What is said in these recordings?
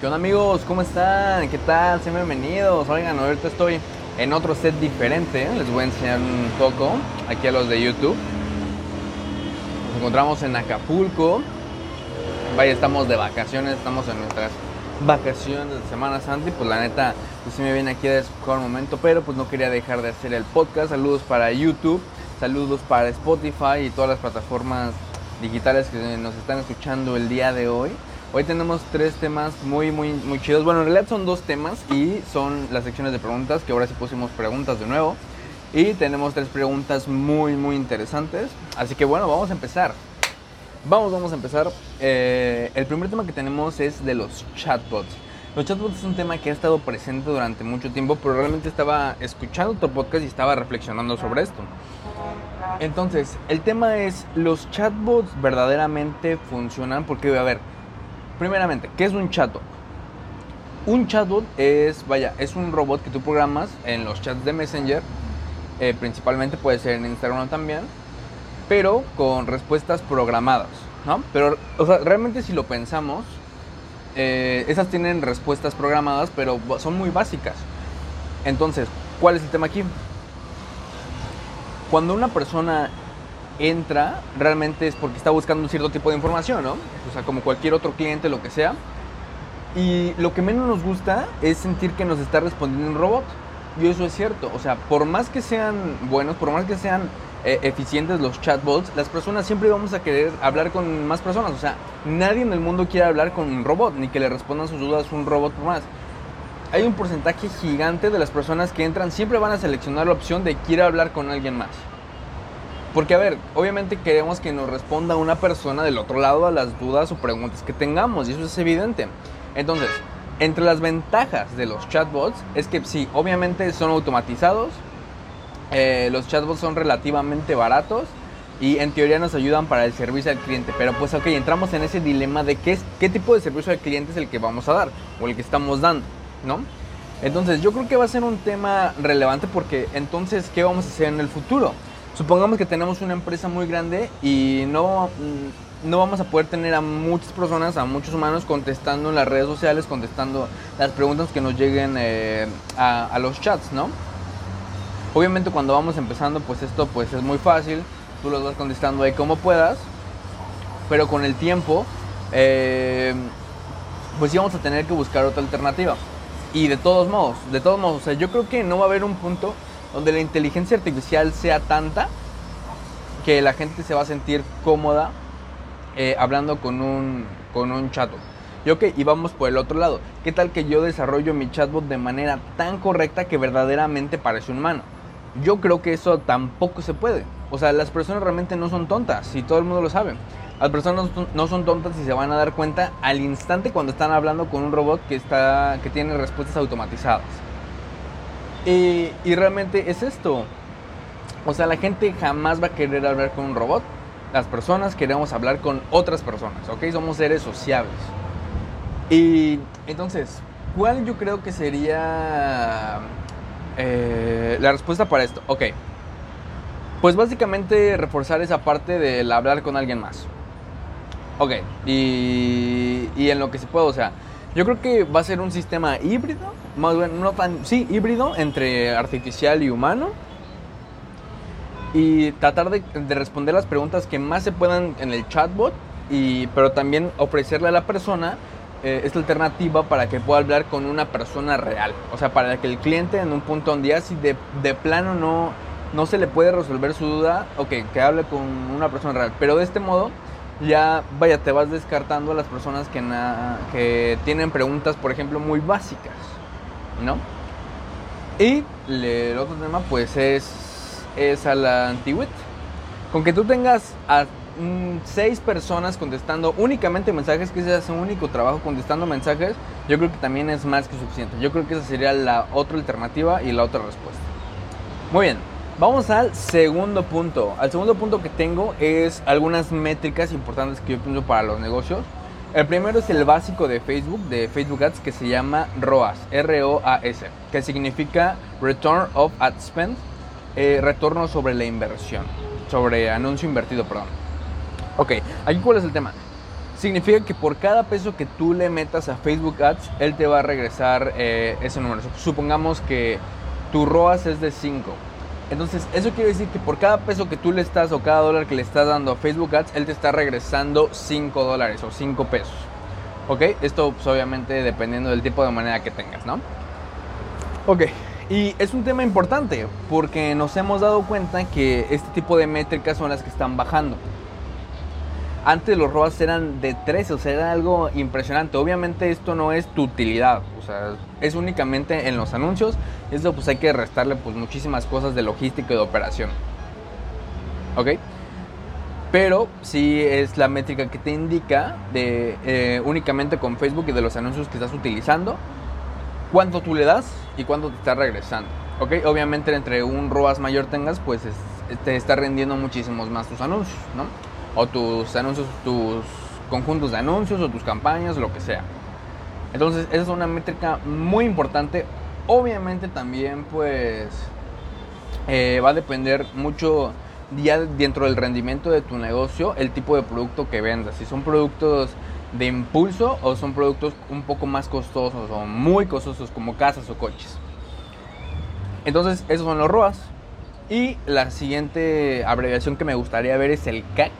¿Qué onda amigos? ¿Cómo están? ¿Qué tal? Sean bienvenidos. Oigan, ahorita estoy en otro set diferente. Les voy a enseñar un poco aquí a los de YouTube. Nos encontramos en Acapulco. Vaya, estamos de vacaciones, estamos en nuestras vacaciones de Semana Santa y pues la neta, pues sí me viene aquí a descojar un momento, pero pues no quería dejar de hacer el podcast. Saludos para YouTube, saludos para Spotify y todas las plataformas digitales que nos están escuchando el día de hoy. Hoy tenemos tres temas muy, muy, muy chidos. Bueno, en realidad son dos temas y son las secciones de preguntas, que ahora sí pusimos preguntas de nuevo. Y tenemos tres preguntas muy, muy interesantes. Así que bueno, vamos a empezar. Vamos, vamos a empezar. Eh, el primer tema que tenemos es de los chatbots. Los chatbots es un tema que ha estado presente durante mucho tiempo, pero realmente estaba escuchando tu podcast y estaba reflexionando sobre esto. Entonces, el tema es, ¿los chatbots verdaderamente funcionan? Porque, a ver, primeramente, ¿qué es un chatbot? Un chatbot es, vaya, es un robot que tú programas en los chats de Messenger, eh, principalmente puede ser en Instagram también, pero con respuestas programadas, ¿no? Pero, o sea, realmente si lo pensamos, eh, esas tienen respuestas programadas, pero son muy básicas. Entonces, ¿cuál es el tema aquí? Cuando una persona entra, realmente es porque está buscando un cierto tipo de información, ¿no? O sea, como cualquier otro cliente, lo que sea. Y lo que menos nos gusta es sentir que nos está respondiendo un robot. Y eso es cierto. O sea, por más que sean buenos, por más que sean eh, eficientes los chatbots, las personas siempre vamos a querer hablar con más personas. O sea, nadie en el mundo quiere hablar con un robot, ni que le respondan sus dudas un robot por más. Hay un porcentaje gigante de las personas que entran siempre van a seleccionar la opción de quiere hablar con alguien más. Porque, a ver, obviamente queremos que nos responda una persona del otro lado a las dudas o preguntas que tengamos, y eso es evidente. Entonces, entre las ventajas de los chatbots es que sí, obviamente son automatizados, eh, los chatbots son relativamente baratos y en teoría nos ayudan para el servicio al cliente. Pero pues ok, entramos en ese dilema de qué, es, qué tipo de servicio al cliente es el que vamos a dar o el que estamos dando, ¿no? Entonces yo creo que va a ser un tema relevante porque entonces, ¿qué vamos a hacer en el futuro? Supongamos que tenemos una empresa muy grande y no, mm, no vamos a poder tener a muchas personas, a muchos humanos contestando en las redes sociales, contestando las preguntas que nos lleguen eh, a, a, los chats, ¿no? Obviamente cuando vamos empezando, pues esto pues es muy fácil, tú los vas contestando ahí como puedas, pero con el tiempo, eh, pues sí vamos a tener que buscar otra alternativa. Y de todos modos, de todos modos, o sea, yo creo que no va a haber un punto donde la inteligencia artificial sea tanta que la gente se va a sentir cómoda eh, hablando con un, con un chatbot. Y ok, y vamos por el otro lado. ¿Qué tal que yo desarrollo mi chatbot de manera tan correcta que verdaderamente parece un humano? Yo creo que eso tampoco se puede. O sea, las personas realmente no son tontas y todo el mundo lo sabe. Las personas no son tontas y se van a dar cuenta al instante cuando están hablando con un robot que, está, que tiene respuestas automatizadas. Y, y, realmente es esto. O sea, la gente jamás va a querer hablar con un robot. Las personas queremos hablar con otras personas, ¿ok? Somos seres sociables. Y entonces, ¿cuál yo creo que sería eh, la respuesta para esto? Ok. Pues básicamente reforzar esa parte del hablar con alguien más. Ok. Y, y en lo que se puede, o sea, yo creo que va a ser un sistema híbrido, más bien, no tan, sí, híbrido entre artificial y humano. Y tratar de, de, responder las preguntas que más se puedan en el chatbot, y, pero también ofrecerle a la persona eh, esta alternativa para que pueda hablar con una persona real. O sea, para que el cliente en un punto donde ya si de, de plano no, no se le puede resolver su duda, ok, que hable con una persona real. Pero de este modo ya, vaya, te vas descartando a las personas que, que tienen preguntas, por ejemplo, muy básicas, ¿no? Y el otro tema, pues, es, es a la antigüedad. Con que tú tengas mm, seis personas contestando únicamente mensajes, que es un único trabajo contestando mensajes, yo creo que también es más que suficiente. Yo creo que esa sería la otra alternativa y la otra respuesta. Muy bien, Vamos al segundo punto. Al segundo punto que tengo es algunas métricas importantes que yo pienso para los negocios. El primero es el básico de Facebook, de Facebook Ads, que se llama ROAS, R-O-A-S, que significa Return of Ad Spend. eh, retorno sobre la inversión, sobre anuncio invertido, perdón. Ok, aquí cuál es el tema. Significa que por cada peso que tú le metas a Facebook Ads, él te va a regresar eh, ese número. Supongamos que tu ROAS es de 5. Entonces, eso quiere decir que por cada peso que tú le estás o cada dólar que le estás dando a Facebook Ads, él te está regresando 5 dólares o 5 pesos. ¿Ok? Esto, pues, obviamente, dependiendo del tipo de moneda que tengas, ¿no? Ok. Y es un tema importante porque nos hemos dado cuenta que este tipo de métricas son las que están bajando. Antes los ROAS eran de 13, o sea, era algo impresionante. Obviamente esto no es tu utilidad, o sea, es únicamente en los anuncios. Esto pues hay que restarle pues muchísimas cosas de logística y de operación. ¿Ok? Pero sí es la métrica que te indica de eh, únicamente con Facebook y de los anuncios que estás utilizando, cuánto tú le das y cuánto te está regresando. ¿Ok? Obviamente entre un ROAS mayor tengas, pues te está rendiendo muchísimos más tus anuncios, ¿no? O tus anuncios, tus conjuntos de anuncios o tus campañas, lo que sea. Entonces, esa es una métrica muy importante. Obviamente también pues eh, va a depender mucho ya dentro del rendimiento de tu negocio el tipo de producto que vendas. Si son productos de impulso o son productos un poco más costosos o muy costosos como casas o coches. Entonces, esos son los ROAS. Y la siguiente abreviación que me gustaría ver es el CAC,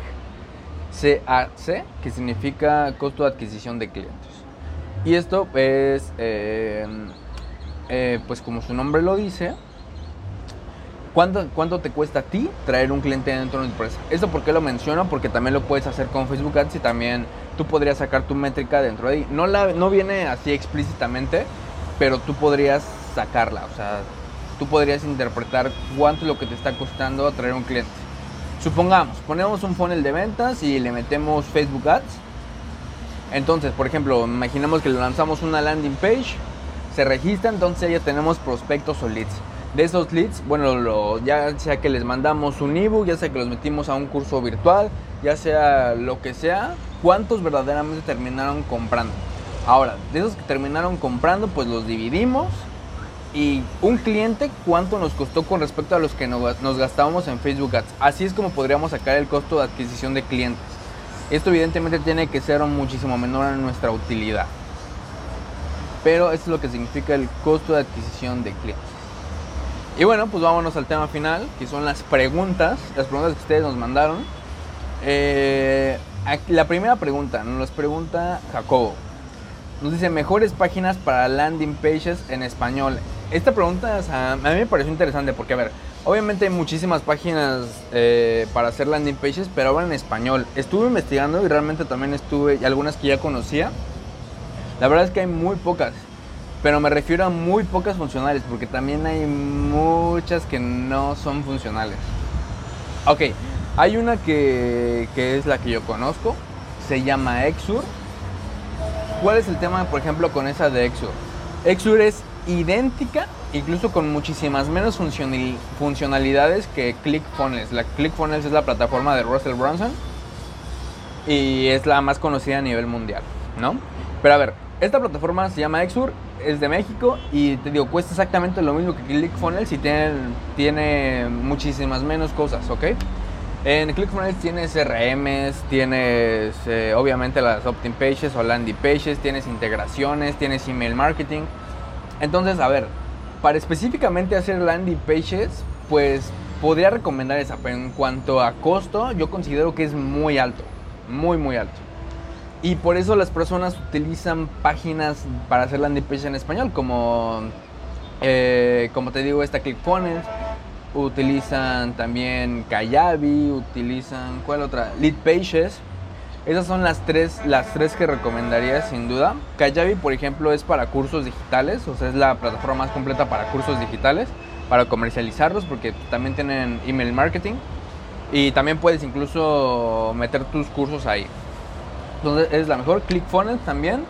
CAC, que significa costo de adquisición de clientes. Y esto es, eh, eh, pues como su nombre lo dice, ¿cuánto, ¿cuánto te cuesta a ti traer un cliente dentro de una empresa? ¿Esto por qué lo menciono? Porque también lo puedes hacer con Facebook Ads y también tú podrías sacar tu métrica dentro de ahí. No, la, no viene así explícitamente, pero tú podrías sacarla. O sea, tú podrías interpretar cuánto es lo que te está costando traer un cliente. Supongamos, ponemos un funnel de ventas y le metemos Facebook Ads. Entonces, por ejemplo, imaginemos que le lanzamos una landing page, se registra, entonces ya tenemos prospectos o leads. De esos leads, bueno, ya sea que les mandamos un ebook, ya sea que los metimos a un curso virtual, ya sea lo que sea, ¿cuántos verdaderamente terminaron comprando? Ahora, de esos que terminaron comprando, pues los dividimos y un cliente cuánto nos costó con respecto a los que nos gastábamos en Facebook Ads. Así es como podríamos sacar el costo de adquisición de clientes. Esto evidentemente tiene que ser muchísimo menor a nuestra utilidad. Pero esto es lo que significa el costo de adquisición de clientes. Y bueno, pues vámonos al tema final, que son las preguntas, las preguntas que ustedes nos mandaron. Eh, la primera pregunta nos las pregunta Jacobo. Nos dice mejores páginas para landing pages en español esta pregunta a mí me pareció interesante porque, a ver, obviamente hay muchísimas páginas eh, para hacer landing pages, pero ahora en español. Estuve investigando y realmente también estuve, y algunas que ya conocía. La verdad es que hay muy pocas, pero me refiero a muy pocas funcionales, porque también hay muchas que no son funcionales. Ok, hay una que, que es la que yo conozco, se llama Exur. ¿Cuál es el tema, por ejemplo, con esa de Exur? Exur es idéntica, incluso con muchísimas menos funcionalidades que ClickFunnels. La ClickFunnels es la plataforma de Russell Brunson y es la más conocida a nivel mundial, ¿no? Pero a ver, esta plataforma se llama Exur, es de México y te digo, cuesta exactamente lo mismo que ClickFunnels y tiene, tiene muchísimas menos cosas, ¿ok? En ClickFunnels tienes RMs, tienes eh, obviamente las opt-in pages o landing pages, tienes integraciones, tienes email marketing. Entonces, a ver, para específicamente hacer landing pages, pues podría recomendar esa, pero en cuanto a costo, yo considero que es muy alto, muy, muy alto. Y por eso las personas utilizan páginas para hacer landing pages en español, como, eh, como te digo, esta ClickFunnels, utilizan también Kayabi, utilizan, ¿cuál otra? Lead Pages esas son las tres, las tres que recomendaría sin duda. Kajabi, por ejemplo, es para cursos digitales, o sea, es la plataforma más completa para cursos digitales, para comercializarlos, porque también tienen email marketing y también puedes incluso meter tus cursos ahí. Entonces es la mejor. ClickFunnels también,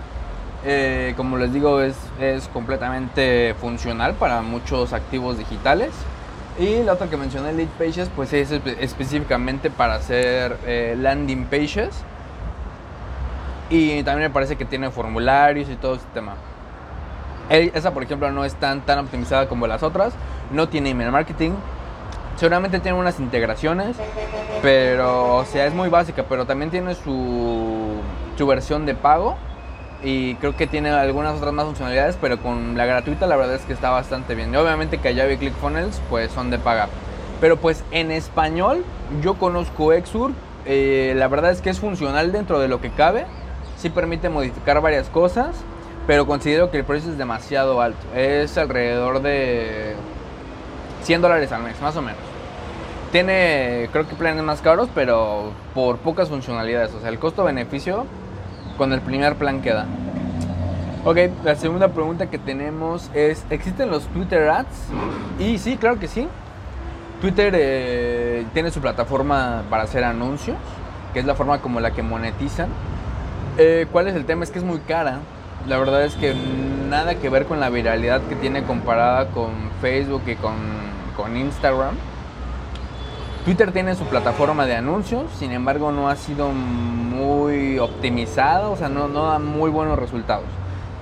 eh, como les digo, es, es completamente funcional para muchos activos digitales. Y la otra que mencioné, Lead Pages, pues es específicamente para hacer eh, landing pages y también me parece que tiene formularios y todo ese tema. Esa, por ejemplo, no es tan, tan optimizada como las otras. No tiene email marketing. Seguramente tiene unas integraciones, pero o sea, es muy básica, pero también tiene su, su versión de pago y creo que tiene algunas otras más funcionalidades, pero con la gratuita la verdad es que está bastante bien. Y obviamente que Kajabi y ClickFunnels pues son de paga. Pero pues en español yo conozco Exur, eh, la verdad es que es funcional dentro de lo que cabe, sí permite modificar varias cosas, pero considero que el precio es demasiado alto, es alrededor de 100 dólares al mes, más o menos. Tiene, creo que planes más caros, pero por pocas funcionalidades, o sea, el costo-beneficio con el primer plan queda. Ok, la segunda pregunta que tenemos es, ¿existen los Twitter Ads? Y sí, claro que sí. Twitter eh, tiene su plataforma para hacer anuncios, que es la forma como la que monetizan. Eh, ¿Cuál es el tema? Es que es muy cara. La verdad es que nada que ver con la viralidad que tiene comparada con Facebook y con, con Instagram. Twitter tiene su plataforma de anuncios, sin embargo no ha sido muy optimizada, o sea, no, no da muy buenos resultados.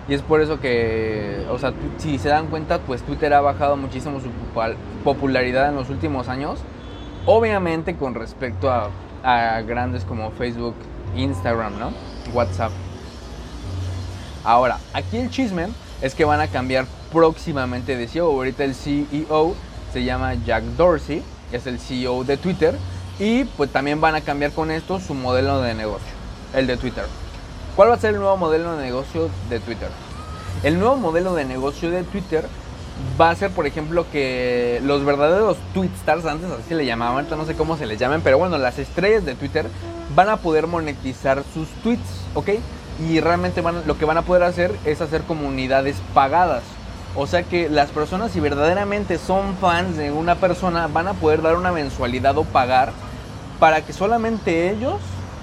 Y es por eso que, o sea, si se dan cuenta, pues Twitter ha bajado muchísimo su popularidad en los últimos años. Obviamente con respecto a, a grandes como Facebook, Instagram, ¿no? WhatsApp. Ahora, aquí el chisme es que van a cambiar próximamente de CEO. Ahorita el CEO se llama Jack Dorsey, es el CEO de Twitter. Y pues también van a cambiar con esto su modelo de negocio, el de Twitter. ¿Cuál va a ser el nuevo modelo de negocio de Twitter? El nuevo modelo de negocio de Twitter va a ser, por ejemplo, que los verdaderos tweetstars, antes así le llamaban, no sé cómo se les llaman, pero bueno, las estrellas de Twitter van a poder monetizar sus tweets, ¿ok? Y realmente van, lo que van a poder hacer es hacer comunidades pagadas. O sea que las personas, si verdaderamente son fans de una persona, van a poder dar una mensualidad o pagar para que solamente ellos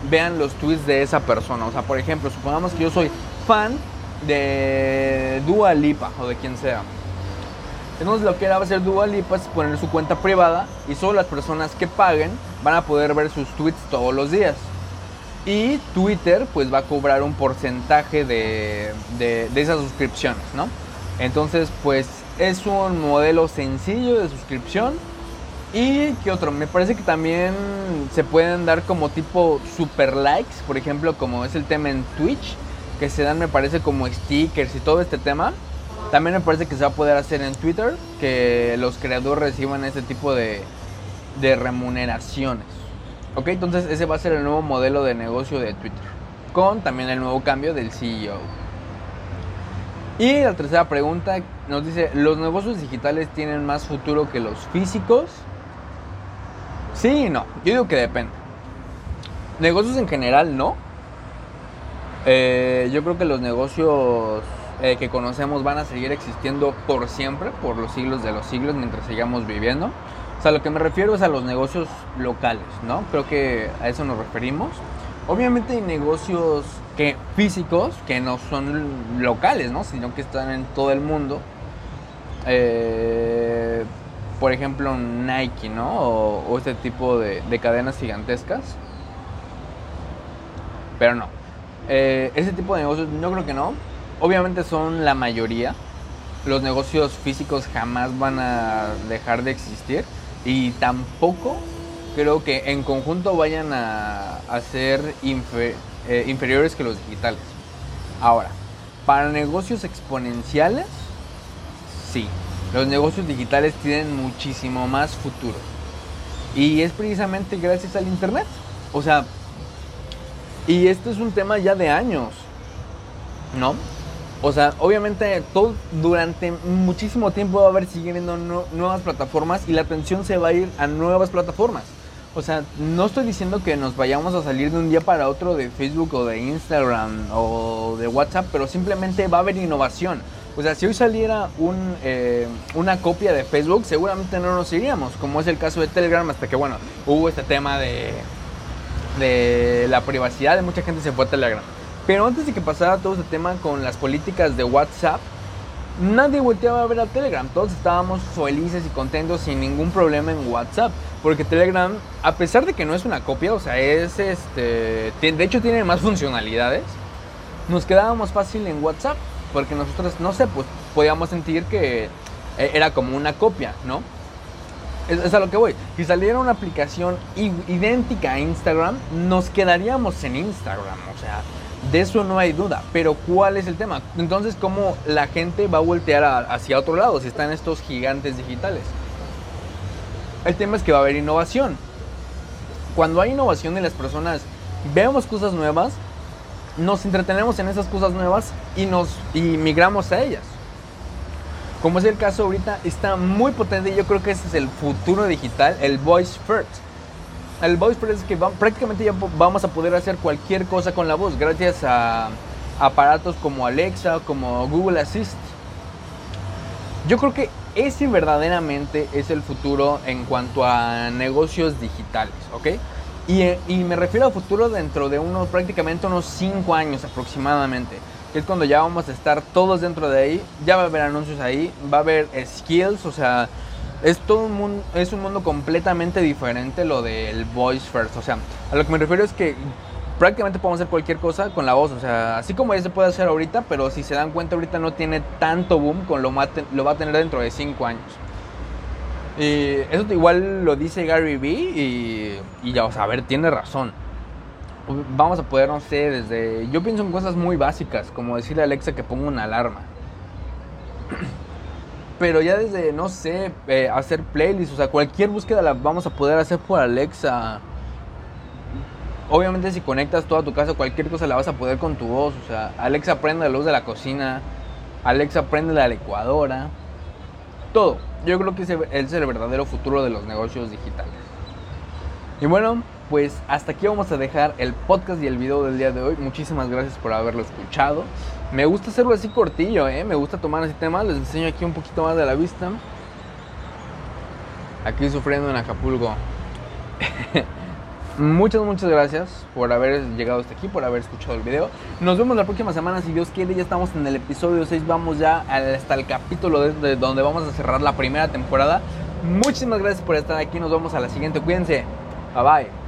vean los tweets de esa persona. O sea, por ejemplo, supongamos que yo soy fan de Dua Lipa o de quien sea. Entonces lo que va a hacer Dua Lipa es poner su cuenta privada y solo las personas que paguen van a poder ver sus tweets todos los días. Y Twitter pues va a cobrar un porcentaje de, de, esas suscripciones, ¿no? Entonces pues es un modelo sencillo de suscripción y qué otro, me parece que también se pueden dar como tipo super likes, por ejemplo, como es el tema en Twitch, que se dan me parece como stickers y todo este tema. También me parece que se va a poder hacer en Twitter, que los creadores reciban ese tipo de, de remuneraciones. Ok, entonces ese va a ser el nuevo modelo de negocio de Twitter, con también el nuevo cambio del CEO. Y la tercera pregunta nos dice, ¿los negocios digitales tienen más futuro que los físicos? Sí y no. Yo digo que depende. Negocios en general no. Eh, yo creo que los negocios eh, que conocemos van a seguir existiendo por siempre, por los siglos de los siglos, mientras sigamos viviendo. O sea, lo que me refiero es a los negocios locales, ¿no? Creo que a eso nos referimos. Obviamente hay negocios que, físicos que no son locales, ¿no? Sino que están en todo el mundo. Eh, por ejemplo, Nike, ¿no? O, este tipo de, cadenas gigantescas. Pero no. Eh, ese tipo de negocios, yo creo que no. Obviamente son la mayoría. Los negocios físicos jamás van a dejar de existir. Y tampoco creo que en conjunto vayan a, ser eh, inferiores que los digitales. Ahora, para negocios exponenciales, sí, los negocios digitales tienen muchísimo más futuro. Y es precisamente gracias al Internet. O sea, y esto es un tema ya de años, ¿no? O sea, obviamente todo, durante muchísimo tiempo va a haber siguiendo nuevas plataformas y la atención se va a ir a nuevas plataformas. O sea, no estoy diciendo que nos vayamos a salir de un día para otro de Facebook o de Instagram o de WhatsApp, pero simplemente va a haber innovación. O sea, si hoy saliera un, eh, una copia de Facebook, seguramente no nos iríamos, como es el caso de Telegram, hasta que, bueno, hubo este tema de, de la privacidad, de mucha gente se fue a Telegram. Pero antes de que pasara todo este tema con las políticas de WhatsApp, nadie volteaba a ver a Telegram. Todos estábamos felices y contentos sin ningún problema en WhatsApp. Porque Telegram, a pesar de que no es una copia, o sea, es este. De hecho, tiene más funcionalidades. Nos quedábamos fácil en WhatsApp porque nosotros, no sé, pues podíamos sentir que eh, era como una copia, ¿no? Es, a lo que voy. Si saliera una aplicación idéntica a Instagram, nos quedaríamos en Instagram. O sea, de eso no hay duda. Pero ¿cuál es el tema? Entonces, ¿cómo la gente va a voltear hacia otro lado si están estos gigantes digitales? El tema es que va a haber innovación. Cuando hay innovación y las personas vemos cosas nuevas, nos entretenemos en esas cosas nuevas y nos y migramos a ellas. Como es el caso ahorita, está muy potente y yo creo que ese es el futuro digital, el voice first. El voice first es que prácticamente ya vamos a poder hacer cualquier cosa con la voz gracias a aparatos como Alexa, como Google Assist. Yo creo que ese verdaderamente es el futuro en cuanto a negocios digitales, ¿ok? Y, y me refiero a futuro dentro de unos prácticamente unos 5 años aproximadamente que es cuando ya vamos a estar todos dentro de ahí, ya va a haber anuncios ahí, va a haber skills, o sea, es todo un mundo, es un mundo completamente diferente lo del voice first, o sea, a lo que me refiero es que prácticamente podemos hacer cualquier cosa con la voz, o sea, así como ya se puede hacer ahorita, pero si se dan cuenta ahorita no tiene tanto boom con lo, lo va a tener dentro de 5 años. Y eso igual lo dice Gary Vee y, ya, o sea, a ver, tiene razón vamos a poder, no sé, desde... Yo pienso en cosas muy básicas, como decirle a Alexa que ponga una alarma. Pero ya desde, no sé, eh, hacer playlists, o sea, cualquier búsqueda la vamos a poder hacer por Alexa. Obviamente si conectas toda tu casa, cualquier cosa la vas a poder con tu voz. O sea, Alexa prende la luz de la cocina, Alexa prende la licuadora, todo. Yo creo que ese es el verdadero futuro de los negocios digitales. Y bueno, pues hasta aquí vamos a dejar el podcast y el video del día de hoy. Muchísimas gracias por haberlo escuchado. Me gusta hacerlo así cortillo, ¿eh? Me gusta tomar así temas. Les enseño aquí un poquito más de la vista. Aquí sufriendo en Acapulco. muchas, muchas gracias por haber llegado hasta aquí, por haber escuchado el video. Nos vemos la próxima semana, si Dios quiere. Ya estamos en el episodio 6. Vamos ya hasta el capítulo de donde vamos a cerrar la primera temporada. Muchísimas gracias por estar aquí. Nos vemos a la siguiente. Cuídense. Bye bye.